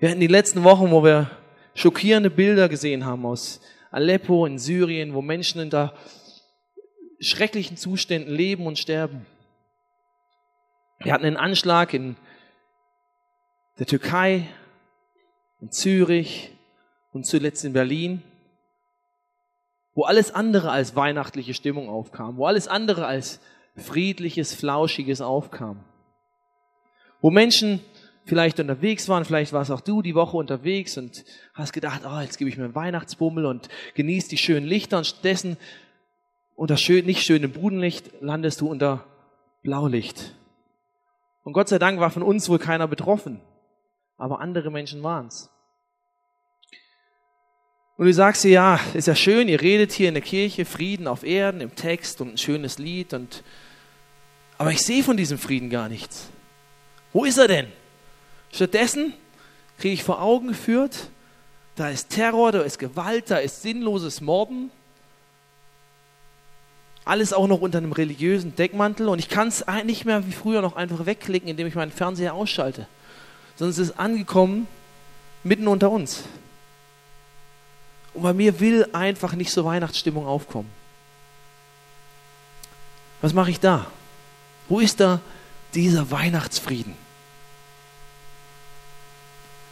Wir hatten die letzten Wochen, wo wir schockierende Bilder gesehen haben aus Aleppo in Syrien, wo Menschen in da schrecklichen Zuständen leben und sterben. Wir hatten einen Anschlag in der Türkei, in Zürich und zuletzt in Berlin, wo alles andere als weihnachtliche Stimmung aufkam, wo alles andere als friedliches, flauschiges aufkam. Wo Menschen vielleicht unterwegs waren, vielleicht warst auch du die Woche unterwegs und hast gedacht, oh, jetzt gebe ich mir einen Weihnachtsbummel und genieß die schönen Lichter und stattdessen unter schön, nicht schönem Brudenlicht landest du unter Blaulicht. Und Gott sei Dank war von uns wohl keiner betroffen, aber andere Menschen waren es. Und du sagst dir, ja, ist ja schön, ihr redet hier in der Kirche, Frieden auf Erden, im Text und ein schönes Lied und, aber ich sehe von diesem Frieden gar nichts. Wo ist er denn? Stattdessen kriege ich vor Augen geführt, da ist Terror, da ist Gewalt, da ist sinnloses Morden. Alles auch noch unter einem religiösen Deckmantel und ich kann es nicht mehr wie früher noch einfach wegklicken, indem ich meinen Fernseher ausschalte. Sondern es ist angekommen mitten unter uns. Und bei mir will einfach nicht so Weihnachtsstimmung aufkommen. Was mache ich da? Wo ist da dieser Weihnachtsfrieden?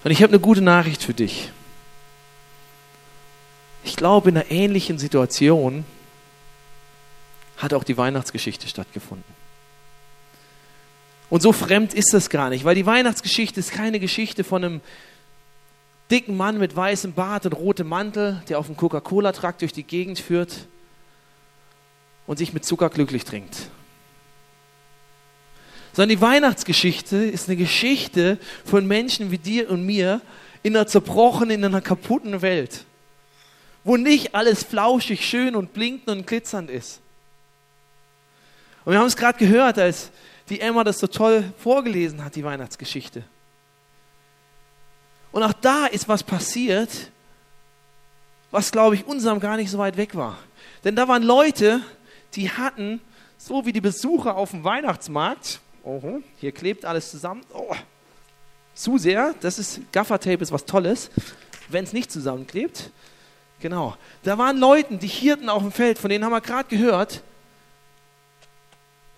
Und ich habe eine gute Nachricht für dich. Ich glaube, in einer ähnlichen Situation hat auch die Weihnachtsgeschichte stattgefunden. Und so fremd ist das gar nicht, weil die Weihnachtsgeschichte ist keine Geschichte von einem dicken Mann mit weißem Bart und rotem Mantel, der auf dem Coca-Cola-Trakt durch die Gegend führt und sich mit Zucker glücklich trinkt. Sondern die Weihnachtsgeschichte ist eine Geschichte von Menschen wie dir und mir in einer zerbrochenen, in einer kaputten Welt, wo nicht alles flauschig, schön und blinkend und glitzernd ist. Und wir haben es gerade gehört, als die Emma das so toll vorgelesen hat, die Weihnachtsgeschichte. Und auch da ist was passiert, was, glaube ich, unserem gar nicht so weit weg war. Denn da waren Leute, die hatten, so wie die Besucher auf dem Weihnachtsmarkt, oh, hier klebt alles zusammen, oh, zu sehr, das ist, Gaffertape ist was Tolles, wenn es nicht zusammenklebt. Genau. Da waren Leute, die Hirten auf dem Feld, von denen haben wir gerade gehört,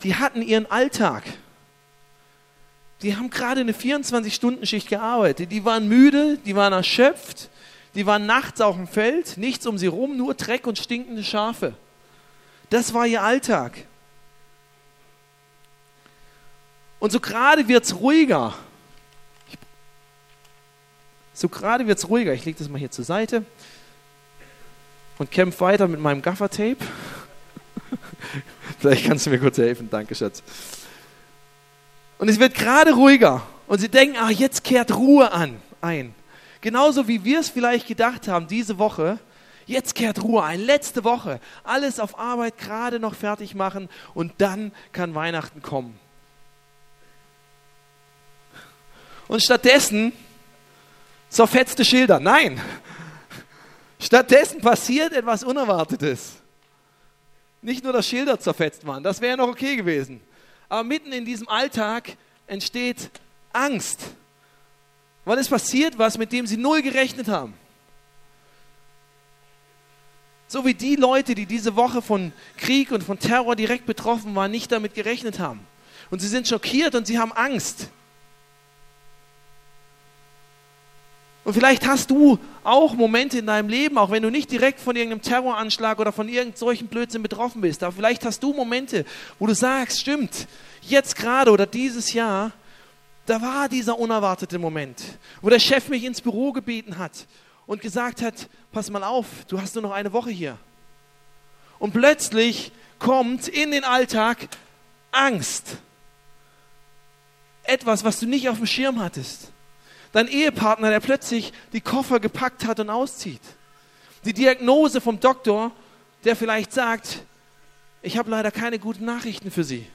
die hatten ihren Alltag. Die haben gerade eine 24-Stunden-Schicht gearbeitet. Die waren müde, die waren erschöpft, die waren nachts auf dem Feld, nichts um sie rum, nur Dreck und stinkende Schafe. Das war ihr Alltag. Und so gerade wird es ruhiger. So gerade wird es ruhiger. Ich lege das mal hier zur Seite und kämpfe weiter mit meinem Gaffertape. Vielleicht kannst du mir kurz helfen. Danke, Schatz. Und es wird gerade ruhiger. Und sie denken, ach, jetzt kehrt Ruhe an, ein. Genauso wie wir es vielleicht gedacht haben diese Woche. Jetzt kehrt Ruhe ein. Letzte Woche. Alles auf Arbeit gerade noch fertig machen und dann kann Weihnachten kommen. Und stattdessen zerfetzte Schilder. Nein. Stattdessen passiert etwas Unerwartetes. Nicht nur, dass Schilder zerfetzt waren, das wäre noch okay gewesen. Aber mitten in diesem Alltag entsteht Angst. Weil es passiert was, mit dem sie null gerechnet haben. So wie die Leute, die diese Woche von Krieg und von Terror direkt betroffen waren, nicht damit gerechnet haben. Und sie sind schockiert und sie haben Angst. Und vielleicht hast du auch Momente in deinem Leben, auch wenn du nicht direkt von irgendeinem Terroranschlag oder von irgendeinem solchen Blödsinn betroffen bist, aber vielleicht hast du Momente, wo du sagst, stimmt, jetzt gerade oder dieses Jahr, da war dieser unerwartete Moment, wo der Chef mich ins Büro gebeten hat und gesagt hat, pass mal auf, du hast nur noch eine Woche hier. Und plötzlich kommt in den Alltag Angst. Etwas, was du nicht auf dem Schirm hattest dein Ehepartner, der plötzlich die Koffer gepackt hat und auszieht. Die Diagnose vom Doktor, der vielleicht sagt, ich habe leider keine guten Nachrichten für Sie.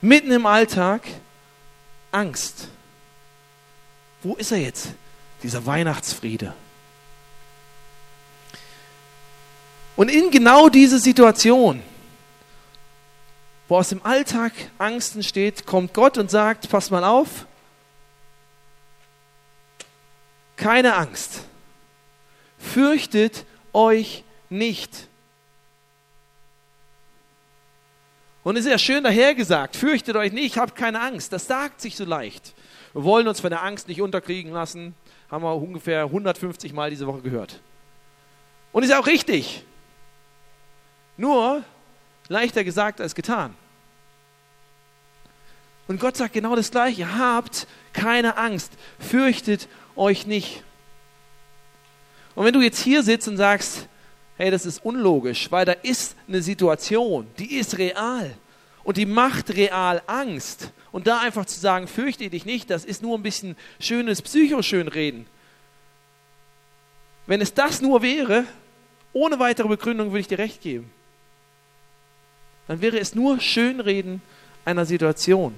Mitten im Alltag Angst. Wo ist er jetzt, dieser Weihnachtsfriede? Und in genau diese Situation wo aus dem Alltag Angst entsteht, kommt Gott und sagt, pass mal auf, keine Angst, fürchtet euch nicht. Und es ist ja schön dahergesagt, fürchtet euch nicht, habt keine Angst, das sagt sich so leicht. Wir wollen uns von der Angst nicht unterkriegen lassen, haben wir ungefähr 150 Mal diese Woche gehört. Und ist auch richtig. Nur, leichter gesagt als getan. Und Gott sagt genau das Gleiche. Habt keine Angst, fürchtet euch nicht. Und wenn du jetzt hier sitzt und sagst, hey, das ist unlogisch, weil da ist eine Situation, die ist real und die macht real Angst. Und da einfach zu sagen, fürchte dich nicht, das ist nur ein bisschen schönes Psychoschönreden. Wenn es das nur wäre, ohne weitere Begründung würde ich dir recht geben. Dann wäre es nur Schönreden einer Situation.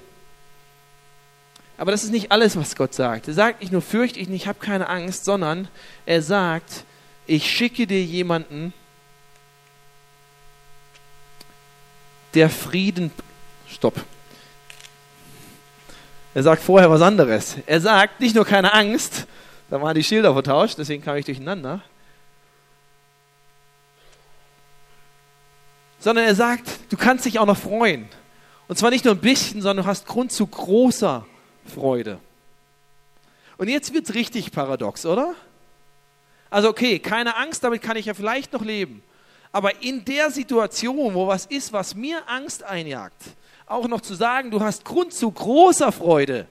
Aber das ist nicht alles, was Gott sagt. Er sagt nicht nur, fürchte ich nicht, ich habe keine Angst, sondern er sagt, ich schicke dir jemanden, der Frieden. Stopp. Er sagt vorher was anderes. Er sagt nicht nur keine Angst, da waren die Schilder vertauscht, deswegen kam ich durcheinander. Sondern er sagt, du kannst dich auch noch freuen. Und zwar nicht nur ein bisschen, sondern du hast Grund zu großer Freude. Und jetzt wird es richtig paradox, oder? Also okay, keine Angst, damit kann ich ja vielleicht noch leben. Aber in der Situation, wo was ist, was mir Angst einjagt, auch noch zu sagen, du hast Grund zu großer Freude,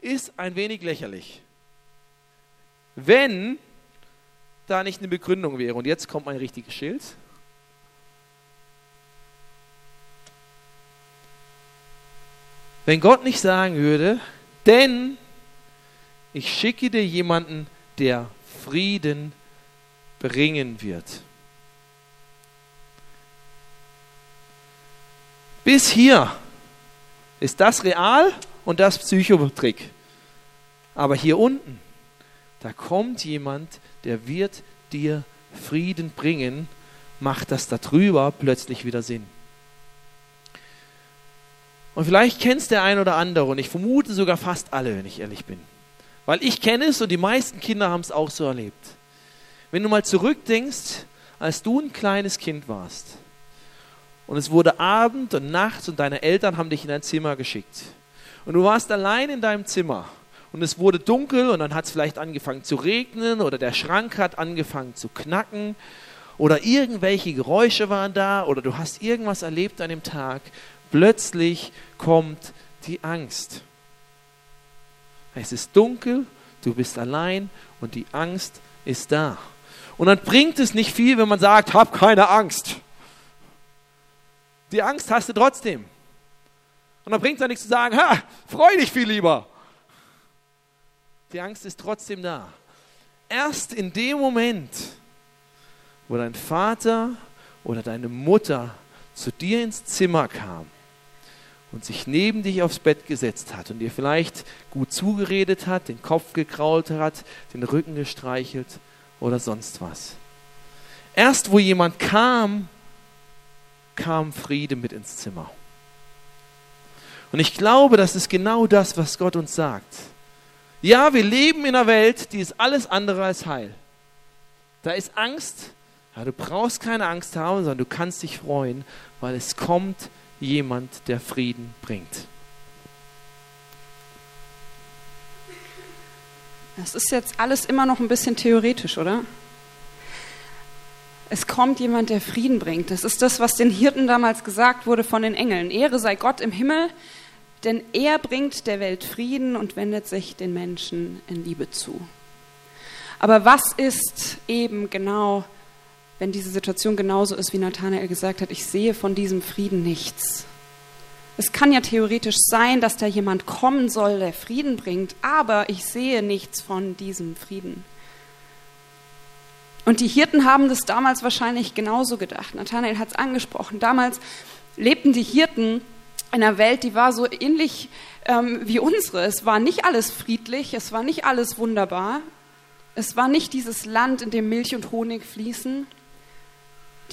ist ein wenig lächerlich. Wenn da nicht eine Begründung wäre. Und jetzt kommt mein richtiges Schild. Wenn Gott nicht sagen würde, denn ich schicke dir jemanden, der Frieden bringen wird. Bis hier ist das real und das Psychotrick. Aber hier unten, da kommt jemand, der wird dir Frieden bringen, macht das darüber plötzlich wieder Sinn. Und vielleicht kennst der ein oder andere und ich vermute sogar fast alle, wenn ich ehrlich bin. Weil ich kenne es und die meisten Kinder haben es auch so erlebt. Wenn du mal zurückdenkst, als du ein kleines Kind warst und es wurde Abend und Nacht und deine Eltern haben dich in dein Zimmer geschickt und du warst allein in deinem Zimmer und es wurde dunkel und dann hat es vielleicht angefangen zu regnen oder der Schrank hat angefangen zu knacken oder irgendwelche Geräusche waren da oder du hast irgendwas erlebt an dem Tag plötzlich kommt die Angst. Es ist dunkel, du bist allein und die Angst ist da. Und dann bringt es nicht viel, wenn man sagt, hab keine Angst. Die Angst hast du trotzdem. Und dann bringt es ja nichts zu sagen, ha, freu dich viel lieber. Die Angst ist trotzdem da. Erst in dem Moment, wo dein Vater oder deine Mutter zu dir ins Zimmer kam und sich neben dich aufs Bett gesetzt hat und dir vielleicht gut zugeredet hat, den Kopf gekrault hat, den Rücken gestreichelt oder sonst was. Erst wo jemand kam, kam Friede mit ins Zimmer. Und ich glaube, das ist genau das, was Gott uns sagt. Ja, wir leben in einer Welt, die ist alles andere als heil. Da ist Angst, ja, du brauchst keine Angst haben, sondern du kannst dich freuen, weil es kommt jemand, der Frieden bringt. Das ist jetzt alles immer noch ein bisschen theoretisch, oder? Es kommt jemand, der Frieden bringt. Das ist das, was den Hirten damals gesagt wurde von den Engeln. Ehre sei Gott im Himmel, denn er bringt der Welt Frieden und wendet sich den Menschen in Liebe zu. Aber was ist eben genau wenn diese Situation genauso ist, wie Nathanael gesagt hat, ich sehe von diesem Frieden nichts. Es kann ja theoretisch sein, dass da jemand kommen soll, der Frieden bringt, aber ich sehe nichts von diesem Frieden. Und die Hirten haben das damals wahrscheinlich genauso gedacht. Nathanael hat es angesprochen. Damals lebten die Hirten in einer Welt, die war so ähnlich ähm, wie unsere. Es war nicht alles friedlich, es war nicht alles wunderbar. Es war nicht dieses Land, in dem Milch und Honig fließen.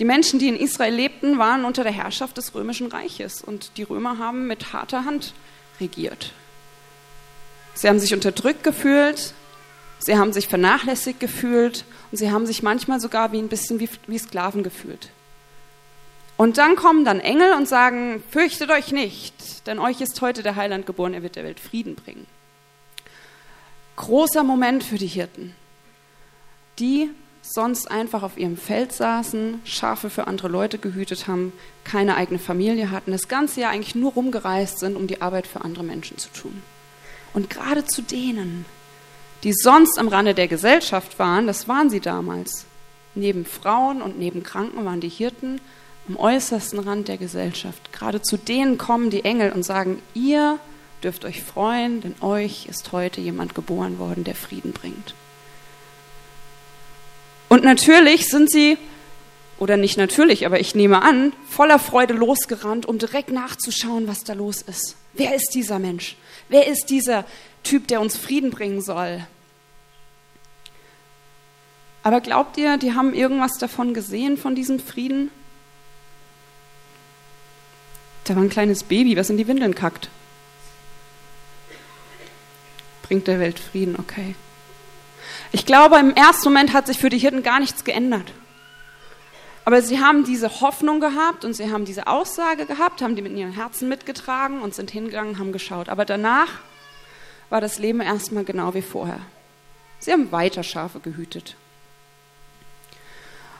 Die Menschen, die in Israel lebten, waren unter der Herrschaft des römischen Reiches und die Römer haben mit harter Hand regiert. Sie haben sich unterdrückt gefühlt, Sie haben sich vernachlässigt gefühlt und sie haben sich manchmal sogar wie ein bisschen wie, wie Sklaven gefühlt. Und dann kommen dann Engel und sagen, fürchtet euch nicht, denn euch ist heute der Heiland geboren, er wird der Welt Frieden bringen. Großer Moment für die Hirten, die sonst einfach auf ihrem Feld saßen, Schafe für andere Leute gehütet haben, keine eigene Familie hatten, das ganze Jahr eigentlich nur rumgereist sind, um die Arbeit für andere Menschen zu tun. Und gerade zu denen, die sonst am Rande der Gesellschaft waren, das waren sie damals. Neben Frauen und neben Kranken waren die Hirten am äußersten Rand der Gesellschaft. Gerade zu denen kommen die Engel und sagen, ihr dürft euch freuen, denn euch ist heute jemand geboren worden, der Frieden bringt. Und natürlich sind sie, oder nicht natürlich, aber ich nehme an, voller Freude losgerannt, um direkt nachzuschauen, was da los ist. Wer ist dieser Mensch? Wer ist dieser Typ, der uns Frieden bringen soll? Aber glaubt ihr, die haben irgendwas davon gesehen, von diesem Frieden? Da war ein kleines Baby, was in die Windeln kackt. Bringt der Welt Frieden, okay. Ich glaube, im ersten Moment hat sich für die Hirten gar nichts geändert. Aber sie haben diese Hoffnung gehabt und sie haben diese Aussage gehabt, haben die mit ihren Herzen mitgetragen und sind hingegangen, haben geschaut. Aber danach war das Leben erstmal genau wie vorher. Sie haben weiter Schafe gehütet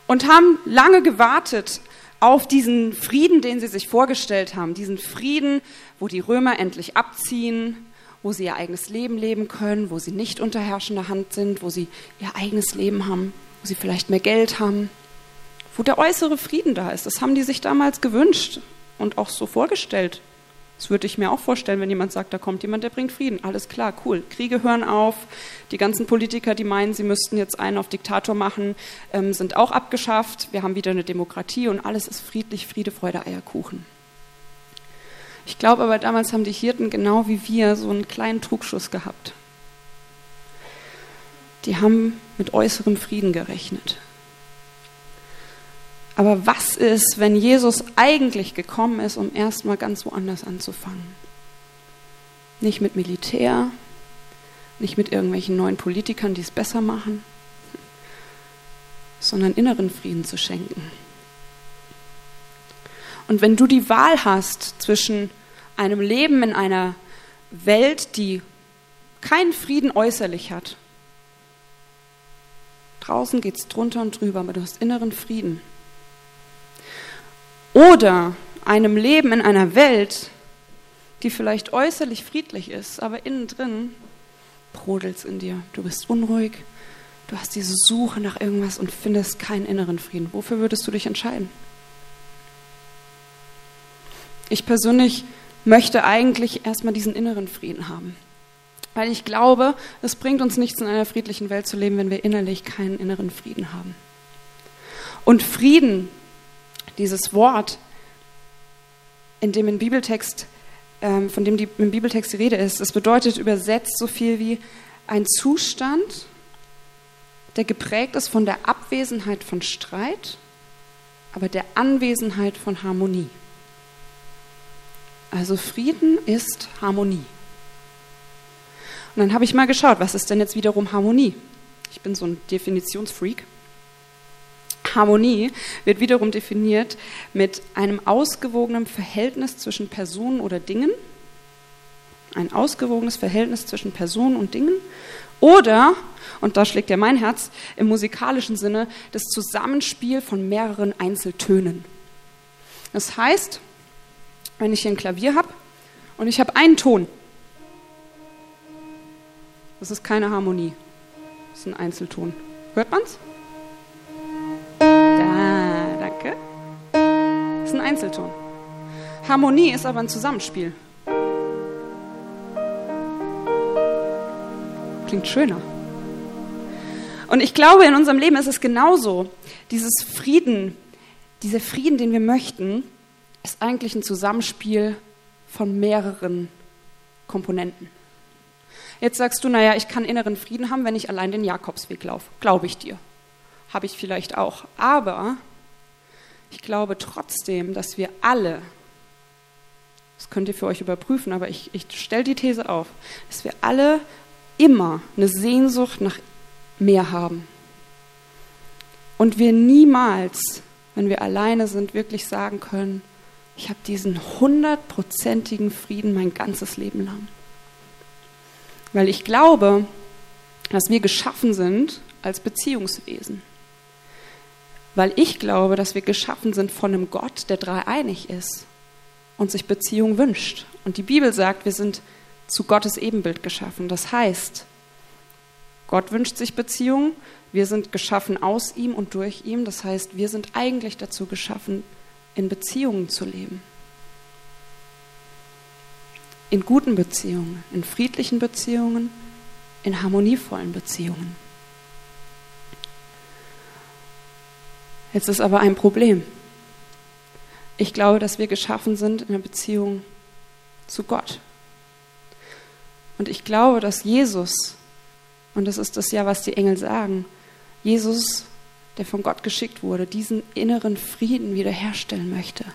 und haben lange gewartet auf diesen Frieden, den sie sich vorgestellt haben, diesen Frieden, wo die Römer endlich abziehen, wo sie ihr eigenes Leben leben können, wo sie nicht unter herrschender Hand sind, wo sie ihr eigenes Leben haben, wo sie vielleicht mehr Geld haben, wo der äußere Frieden da ist. Das haben die sich damals gewünscht und auch so vorgestellt. Das würde ich mir auch vorstellen, wenn jemand sagt, da kommt jemand, der bringt Frieden. Alles klar, cool. Kriege hören auf. Die ganzen Politiker, die meinen, sie müssten jetzt einen auf Diktator machen, ähm, sind auch abgeschafft. Wir haben wieder eine Demokratie und alles ist friedlich, Friede, Freude, Eierkuchen. Ich glaube aber, damals haben die Hirten genau wie wir so einen kleinen Trugschuss gehabt. Die haben mit äußerem Frieden gerechnet. Aber was ist, wenn Jesus eigentlich gekommen ist, um erstmal ganz woanders anzufangen? Nicht mit Militär, nicht mit irgendwelchen neuen Politikern, die es besser machen, sondern inneren Frieden zu schenken. Und wenn du die Wahl hast zwischen einem Leben in einer Welt, die keinen Frieden äußerlich hat, draußen geht es drunter und drüber, aber du hast inneren Frieden, oder einem Leben in einer Welt, die vielleicht äußerlich friedlich ist, aber innen drin brodelt es in dir. Du bist unruhig, du hast diese Suche nach irgendwas und findest keinen inneren Frieden. Wofür würdest du dich entscheiden? Ich persönlich möchte eigentlich erstmal diesen inneren Frieden haben. Weil ich glaube, es bringt uns nichts, in einer friedlichen Welt zu leben, wenn wir innerlich keinen inneren Frieden haben. Und Frieden dieses Wort, in dem im Bibeltext, ähm, von dem die, im Bibeltext die Rede ist, es bedeutet übersetzt so viel wie ein Zustand, der geprägt ist von der Abwesenheit von Streit, aber der Anwesenheit von Harmonie. Also Frieden ist Harmonie. Und dann habe ich mal geschaut, was ist denn jetzt wiederum Harmonie? Ich bin so ein Definitionsfreak. Harmonie wird wiederum definiert mit einem ausgewogenen Verhältnis zwischen Personen oder Dingen, ein ausgewogenes Verhältnis zwischen Personen und Dingen oder, und da schlägt ja mein Herz, im musikalischen Sinne das Zusammenspiel von mehreren Einzeltönen. Das heißt, wenn ich hier ein Klavier habe und ich habe einen Ton, das ist keine Harmonie, das ist ein Einzelton. Hört man's? ist ein Einzelton. Harmonie ist aber ein Zusammenspiel. Klingt schöner. Und ich glaube, in unserem Leben ist es genauso. Dieses Frieden, dieser Frieden, den wir möchten, ist eigentlich ein Zusammenspiel von mehreren Komponenten. Jetzt sagst du, naja, ich kann inneren Frieden haben, wenn ich allein den Jakobsweg laufe. Glaube ich dir. Habe ich vielleicht auch. Aber ich glaube trotzdem, dass wir alle, das könnt ihr für euch überprüfen, aber ich, ich stelle die These auf, dass wir alle immer eine Sehnsucht nach mehr haben. Und wir niemals, wenn wir alleine sind, wirklich sagen können, ich habe diesen hundertprozentigen Frieden mein ganzes Leben lang. Weil ich glaube, dass wir geschaffen sind als Beziehungswesen. Weil ich glaube, dass wir geschaffen sind von einem Gott, der dreieinig ist und sich Beziehung wünscht. Und die Bibel sagt, wir sind zu Gottes Ebenbild geschaffen. Das heißt, Gott wünscht sich Beziehung, wir sind geschaffen aus ihm und durch ihm. Das heißt, wir sind eigentlich dazu geschaffen, in Beziehungen zu leben. In guten Beziehungen, in friedlichen Beziehungen, in harmonievollen Beziehungen. Jetzt ist aber ein Problem. Ich glaube, dass wir geschaffen sind in einer Beziehung zu Gott. Und ich glaube, dass Jesus, und das ist das ja, was die Engel sagen, Jesus, der von Gott geschickt wurde, diesen inneren Frieden wiederherstellen möchte.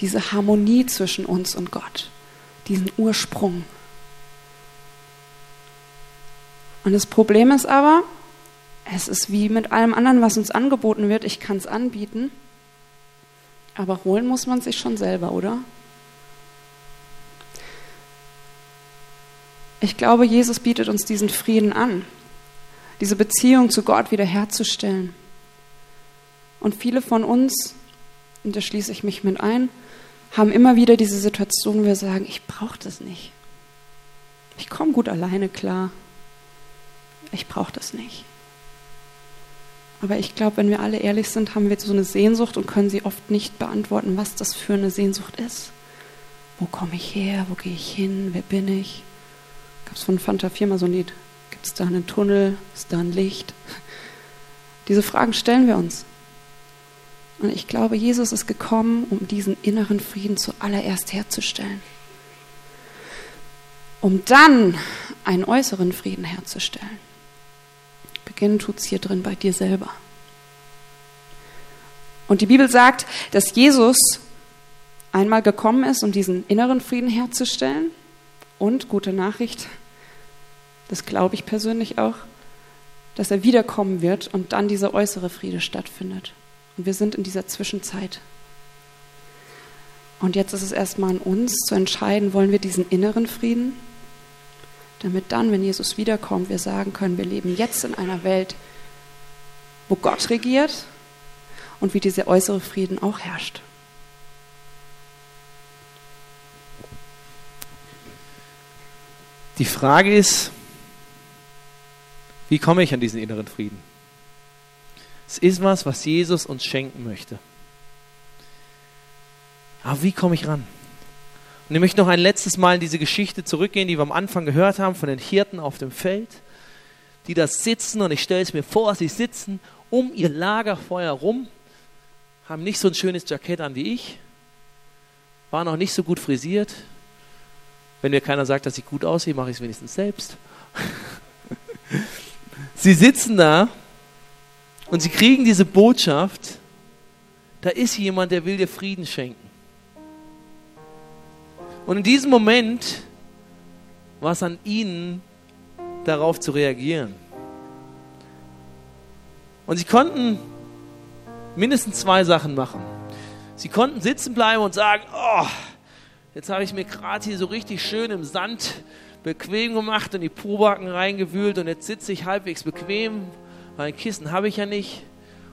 Diese Harmonie zwischen uns und Gott. Diesen Ursprung. Und das Problem ist aber, es ist wie mit allem anderen, was uns angeboten wird. Ich kann es anbieten, aber holen muss man sich schon selber, oder? Ich glaube, Jesus bietet uns diesen Frieden an, diese Beziehung zu Gott wiederherzustellen. Und viele von uns, und da schließe ich mich mit ein, haben immer wieder diese Situation, wo wir sagen, ich brauche das nicht. Ich komme gut alleine klar. Ich brauche das nicht. Aber ich glaube, wenn wir alle ehrlich sind, haben wir so eine Sehnsucht und können sie oft nicht beantworten, was das für eine Sehnsucht ist. Wo komme ich her? Wo gehe ich hin? Wer bin ich? Gab es von Fanta 4 mal so ein Lied? Gibt es da einen Tunnel? Ist da ein Licht? Diese Fragen stellen wir uns. Und ich glaube, Jesus ist gekommen, um diesen inneren Frieden zuallererst herzustellen. Um dann einen äußeren Frieden herzustellen. Beginnen tut es hier drin bei dir selber. Und die Bibel sagt, dass Jesus einmal gekommen ist, um diesen inneren Frieden herzustellen. Und, gute Nachricht, das glaube ich persönlich auch, dass er wiederkommen wird und dann dieser äußere Friede stattfindet. Und wir sind in dieser Zwischenzeit. Und jetzt ist es erstmal an uns zu entscheiden, wollen wir diesen inneren Frieden damit dann, wenn Jesus wiederkommt, wir sagen können, wir leben jetzt in einer Welt, wo Gott regiert und wie dieser äußere Frieden auch herrscht. Die Frage ist, wie komme ich an diesen inneren Frieden? Es ist was, was Jesus uns schenken möchte. Aber wie komme ich ran? Und ich möchte noch ein letztes Mal in diese Geschichte zurückgehen, die wir am Anfang gehört haben, von den Hirten auf dem Feld, die da sitzen und ich stelle es mir vor, sie sitzen um ihr Lagerfeuer rum, haben nicht so ein schönes Jackett an wie ich, waren auch nicht so gut frisiert. Wenn mir keiner sagt, dass ich gut aussehe, mache ich es wenigstens selbst. sie sitzen da und sie kriegen diese Botschaft, da ist jemand, der will dir Frieden schenken. Und in diesem Moment war es an ihnen, darauf zu reagieren. Und sie konnten mindestens zwei Sachen machen. Sie konnten sitzen bleiben und sagen, oh, jetzt habe ich mir gerade hier so richtig schön im Sand bequem gemacht und die Probacken reingewühlt und jetzt sitze ich halbwegs bequem, weil ein Kissen habe ich ja nicht.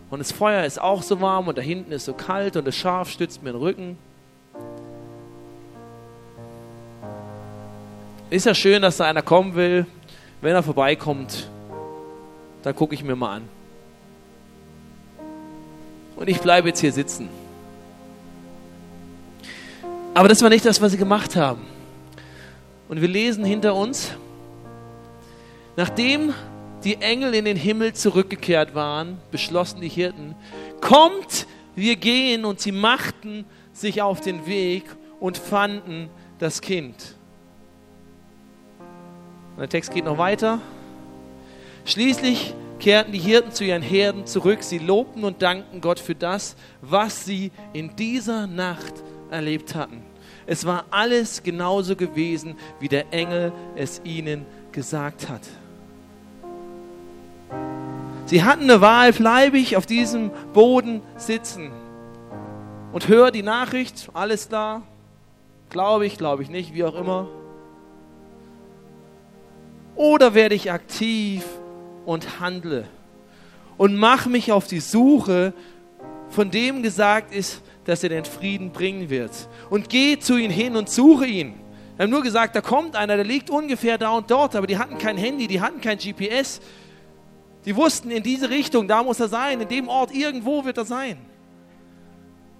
Und das Feuer ist auch so warm und da hinten ist so kalt und das Schaf stützt mir den Rücken. Ist ja schön, dass da einer kommen will. Wenn er vorbeikommt, dann gucke ich mir mal an. Und ich bleibe jetzt hier sitzen. Aber das war nicht das, was sie gemacht haben. Und wir lesen hinter uns, nachdem die Engel in den Himmel zurückgekehrt waren, beschlossen die Hirten, kommt, wir gehen. Und sie machten sich auf den Weg und fanden das Kind. Und der Text geht noch weiter. Schließlich kehrten die Hirten zu ihren Herden zurück. Sie lobten und dankten Gott für das, was sie in dieser Nacht erlebt hatten. Es war alles genauso gewesen, wie der Engel es ihnen gesagt hat. Sie hatten eine Wahl, bleibe ich auf diesem Boden sitzen und höre die Nachricht, alles klar, glaube ich, glaube ich nicht, wie auch immer. Oder werde ich aktiv und handle und mache mich auf die Suche, von dem gesagt ist, dass er den Frieden bringen wird. Und gehe zu ihm hin und suche ihn. Wir haben nur gesagt, da kommt einer, der liegt ungefähr da und dort, aber die hatten kein Handy, die hatten kein GPS. Die wussten in diese Richtung, da muss er sein, in dem Ort, irgendwo wird er sein.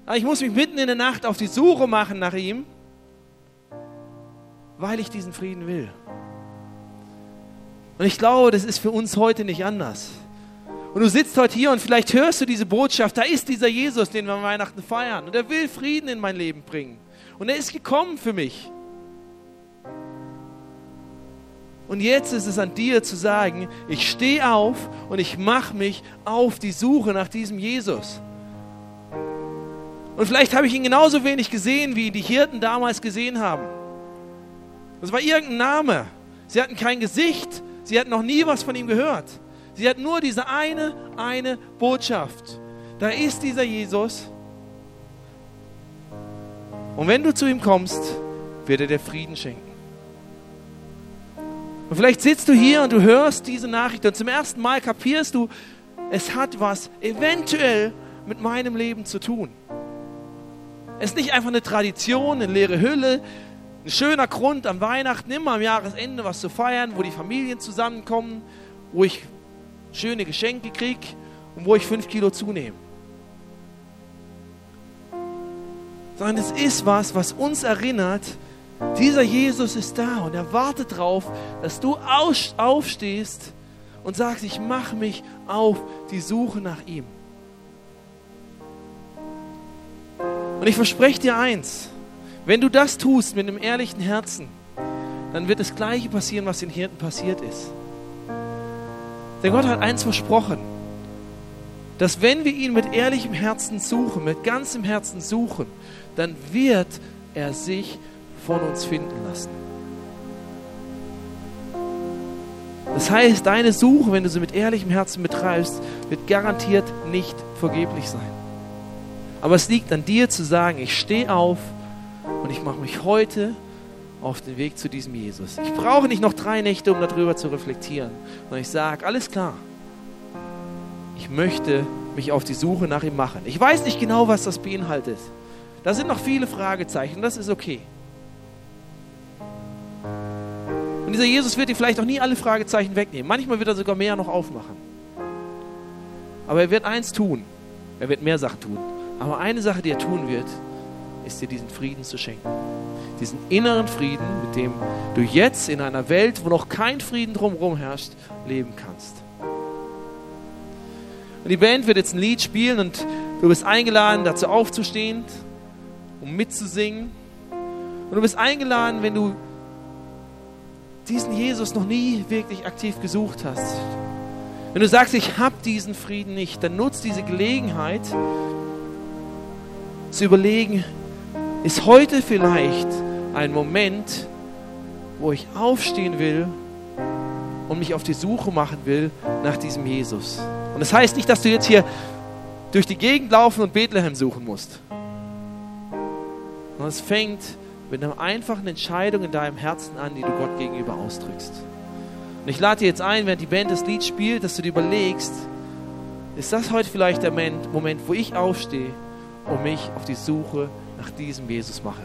Aber ich muss mich mitten in der Nacht auf die Suche machen nach ihm, weil ich diesen Frieden will. Und ich glaube, das ist für uns heute nicht anders. Und du sitzt heute hier und vielleicht hörst du diese Botschaft, da ist dieser Jesus, den wir Weihnachten feiern. Und er will Frieden in mein Leben bringen. Und er ist gekommen für mich. Und jetzt ist es an dir zu sagen, ich stehe auf und ich mache mich auf die Suche nach diesem Jesus. Und vielleicht habe ich ihn genauso wenig gesehen, wie die Hirten damals gesehen haben. Das war irgendein Name. Sie hatten kein Gesicht. Sie hatten noch nie was von ihm gehört. Sie hatten nur diese eine, eine Botschaft. Da ist dieser Jesus. Und wenn du zu ihm kommst, wird er dir Frieden schenken. Und vielleicht sitzt du hier und du hörst diese Nachricht und zum ersten Mal kapierst du, es hat was eventuell mit meinem Leben zu tun. Es ist nicht einfach eine Tradition, eine leere Hülle, ein schöner Grund am Weihnachten, immer am Jahresende was zu feiern, wo die Familien zusammenkommen, wo ich schöne Geschenke kriege und wo ich fünf Kilo zunehme. Sondern es ist was, was uns erinnert, dieser Jesus ist da und er wartet darauf, dass du aufstehst und sagst, ich mache mich auf die Suche nach ihm. Und ich verspreche dir eins, wenn du das tust mit einem ehrlichen Herzen, dann wird das Gleiche passieren, was den Hirten passiert ist. Denn Gott hat eins versprochen, dass wenn wir ihn mit ehrlichem Herzen suchen, mit ganzem Herzen suchen, dann wird er sich von uns finden lassen. Das heißt, deine Suche, wenn du sie mit ehrlichem Herzen betreibst, wird garantiert nicht vergeblich sein. Aber es liegt an dir zu sagen, ich stehe auf und ich mache mich heute auf den Weg zu diesem Jesus. Ich brauche nicht noch drei Nächte, um darüber zu reflektieren, sondern ich sage, alles klar, ich möchte mich auf die Suche nach ihm machen. Ich weiß nicht genau, was das beinhaltet. Da sind noch viele Fragezeichen, das ist okay. Und dieser Jesus wird dir vielleicht auch nie alle Fragezeichen wegnehmen. Manchmal wird er sogar mehr noch aufmachen. Aber er wird eins tun. Er wird mehr Sachen tun. Aber eine Sache, die er tun wird, ist dir diesen Frieden zu schenken. Diesen inneren Frieden, mit dem du jetzt in einer Welt, wo noch kein Frieden drumherum herrscht, leben kannst. Und die Band wird jetzt ein Lied spielen und du bist eingeladen, dazu aufzustehen, um mitzusingen. Und du bist eingeladen, wenn du diesen Jesus noch nie wirklich aktiv gesucht hast, wenn du sagst, ich habe diesen Frieden nicht, dann nutzt diese Gelegenheit zu überlegen, ist heute vielleicht ein Moment, wo ich aufstehen will und mich auf die Suche machen will nach diesem Jesus. Und das heißt nicht, dass du jetzt hier durch die Gegend laufen und Bethlehem suchen musst. Sondern es fängt mit einer einfachen Entscheidung in deinem Herzen an, die du Gott gegenüber ausdrückst. Und ich lade dir jetzt ein, während die Band das Lied spielt, dass du dir überlegst, ist das heute vielleicht der Moment, wo ich aufstehe und mich auf die Suche nach diesem Jesus mache?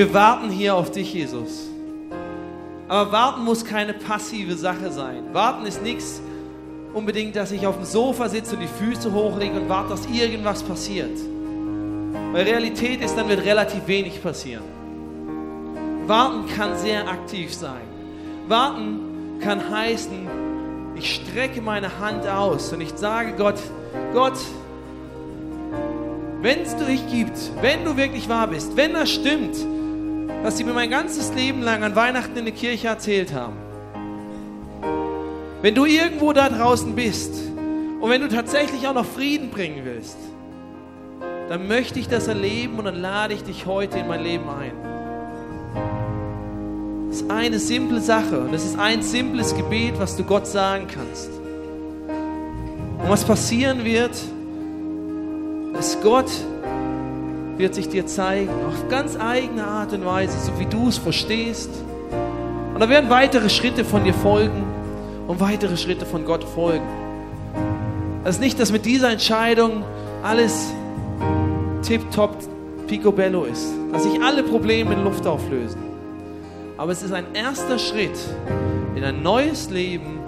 Wir warten hier auf dich, Jesus. Aber warten muss keine passive Sache sein. Warten ist nichts unbedingt, dass ich auf dem Sofa sitze und die Füße hochlege und warte, dass irgendwas passiert. Weil Realität ist, dann wird relativ wenig passieren. Warten kann sehr aktiv sein. Warten kann heißen, ich strecke meine Hand aus und ich sage Gott, Gott, wenn es dich gibt, wenn du wirklich wahr bist, wenn das stimmt, was sie mir mein ganzes Leben lang an Weihnachten in der Kirche erzählt haben, wenn du irgendwo da draußen bist und wenn du tatsächlich auch noch Frieden bringen willst, dann möchte ich das erleben und dann lade ich dich heute in mein Leben ein. Das ist eine simple Sache und es ist ein simples Gebet, was du Gott sagen kannst. Und was passieren wird, ist Gott wird sich dir zeigen, auf ganz eigene Art und Weise, so wie du es verstehst. Und da werden weitere Schritte von dir folgen und weitere Schritte von Gott folgen. Das ist nicht, dass mit dieser Entscheidung alles tip-top picobello ist, dass sich alle Probleme in Luft auflösen. Aber es ist ein erster Schritt in ein neues Leben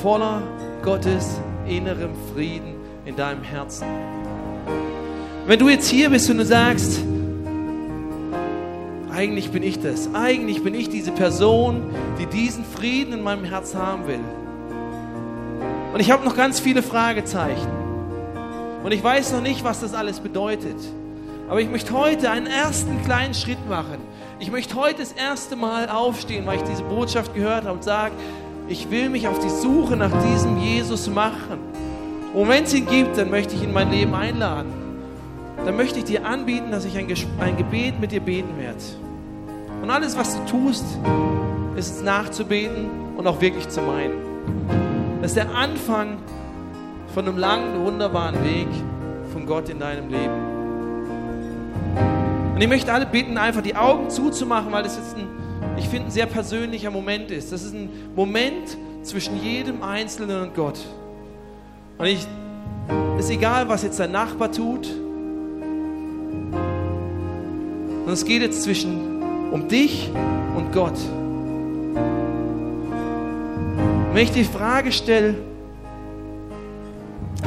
voller Gottes innerem Frieden in deinem Herzen. Wenn du jetzt hier bist und du sagst, eigentlich bin ich das. Eigentlich bin ich diese Person, die diesen Frieden in meinem Herz haben will. Und ich habe noch ganz viele Fragezeichen. Und ich weiß noch nicht, was das alles bedeutet. Aber ich möchte heute einen ersten kleinen Schritt machen. Ich möchte heute das erste Mal aufstehen, weil ich diese Botschaft gehört habe und sage, ich will mich auf die Suche nach diesem Jesus machen. Und wenn es ihn gibt, dann möchte ich ihn in mein Leben einladen. Dann möchte ich dir anbieten, dass ich ein, ein Gebet mit dir beten werde. Und alles, was du tust, ist es nachzubeten und auch wirklich zu meinen. Das ist der Anfang von einem langen, wunderbaren Weg von Gott in deinem Leben. Und ich möchte alle bitten, einfach die Augen zuzumachen, weil das jetzt ein, ich finde, ein sehr persönlicher Moment ist. Das ist ein Moment zwischen jedem Einzelnen und Gott. Und ich, ist egal, was jetzt dein Nachbar tut. Und es geht jetzt zwischen um dich und Gott. wenn ich die Frage stelle,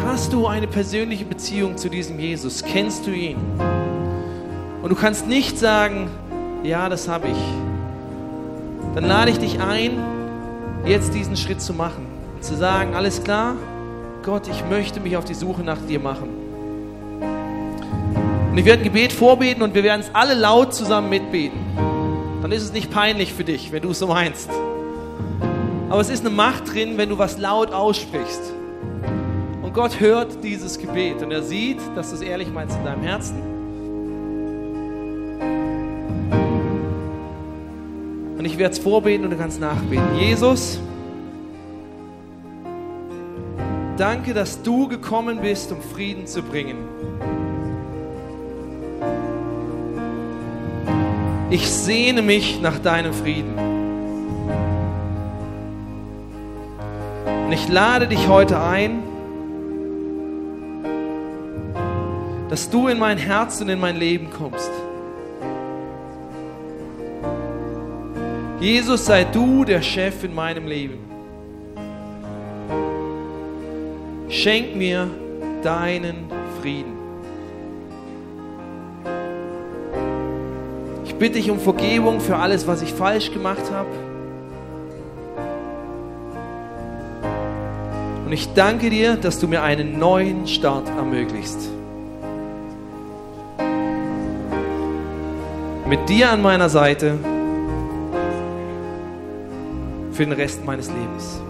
hast du eine persönliche Beziehung zu diesem Jesus? Kennst du ihn? Und du kannst nicht sagen, ja, das habe ich. Dann lade ich dich ein, jetzt diesen Schritt zu machen. Und zu sagen, alles klar, Gott, ich möchte mich auf die Suche nach dir machen. Und ich werde ein Gebet vorbeten und wir werden es alle laut zusammen mitbeten dann ist es nicht peinlich für dich, wenn du es so meinst. Aber es ist eine Macht drin, wenn du was laut aussprichst. Und Gott hört dieses Gebet und er sieht, dass du es ehrlich meinst in deinem Herzen. Und ich werde es vorbeten und du kannst nachbeten. Jesus, danke, dass du gekommen bist, um Frieden zu bringen. Ich sehne mich nach deinem Frieden. Und ich lade dich heute ein, dass du in mein Herz und in mein Leben kommst. Jesus, sei du der Chef in meinem Leben. Schenk mir deinen Frieden. Bitte dich um Vergebung für alles, was ich falsch gemacht habe. Und ich danke dir, dass du mir einen neuen Start ermöglichst. Mit dir an meiner Seite für den Rest meines Lebens.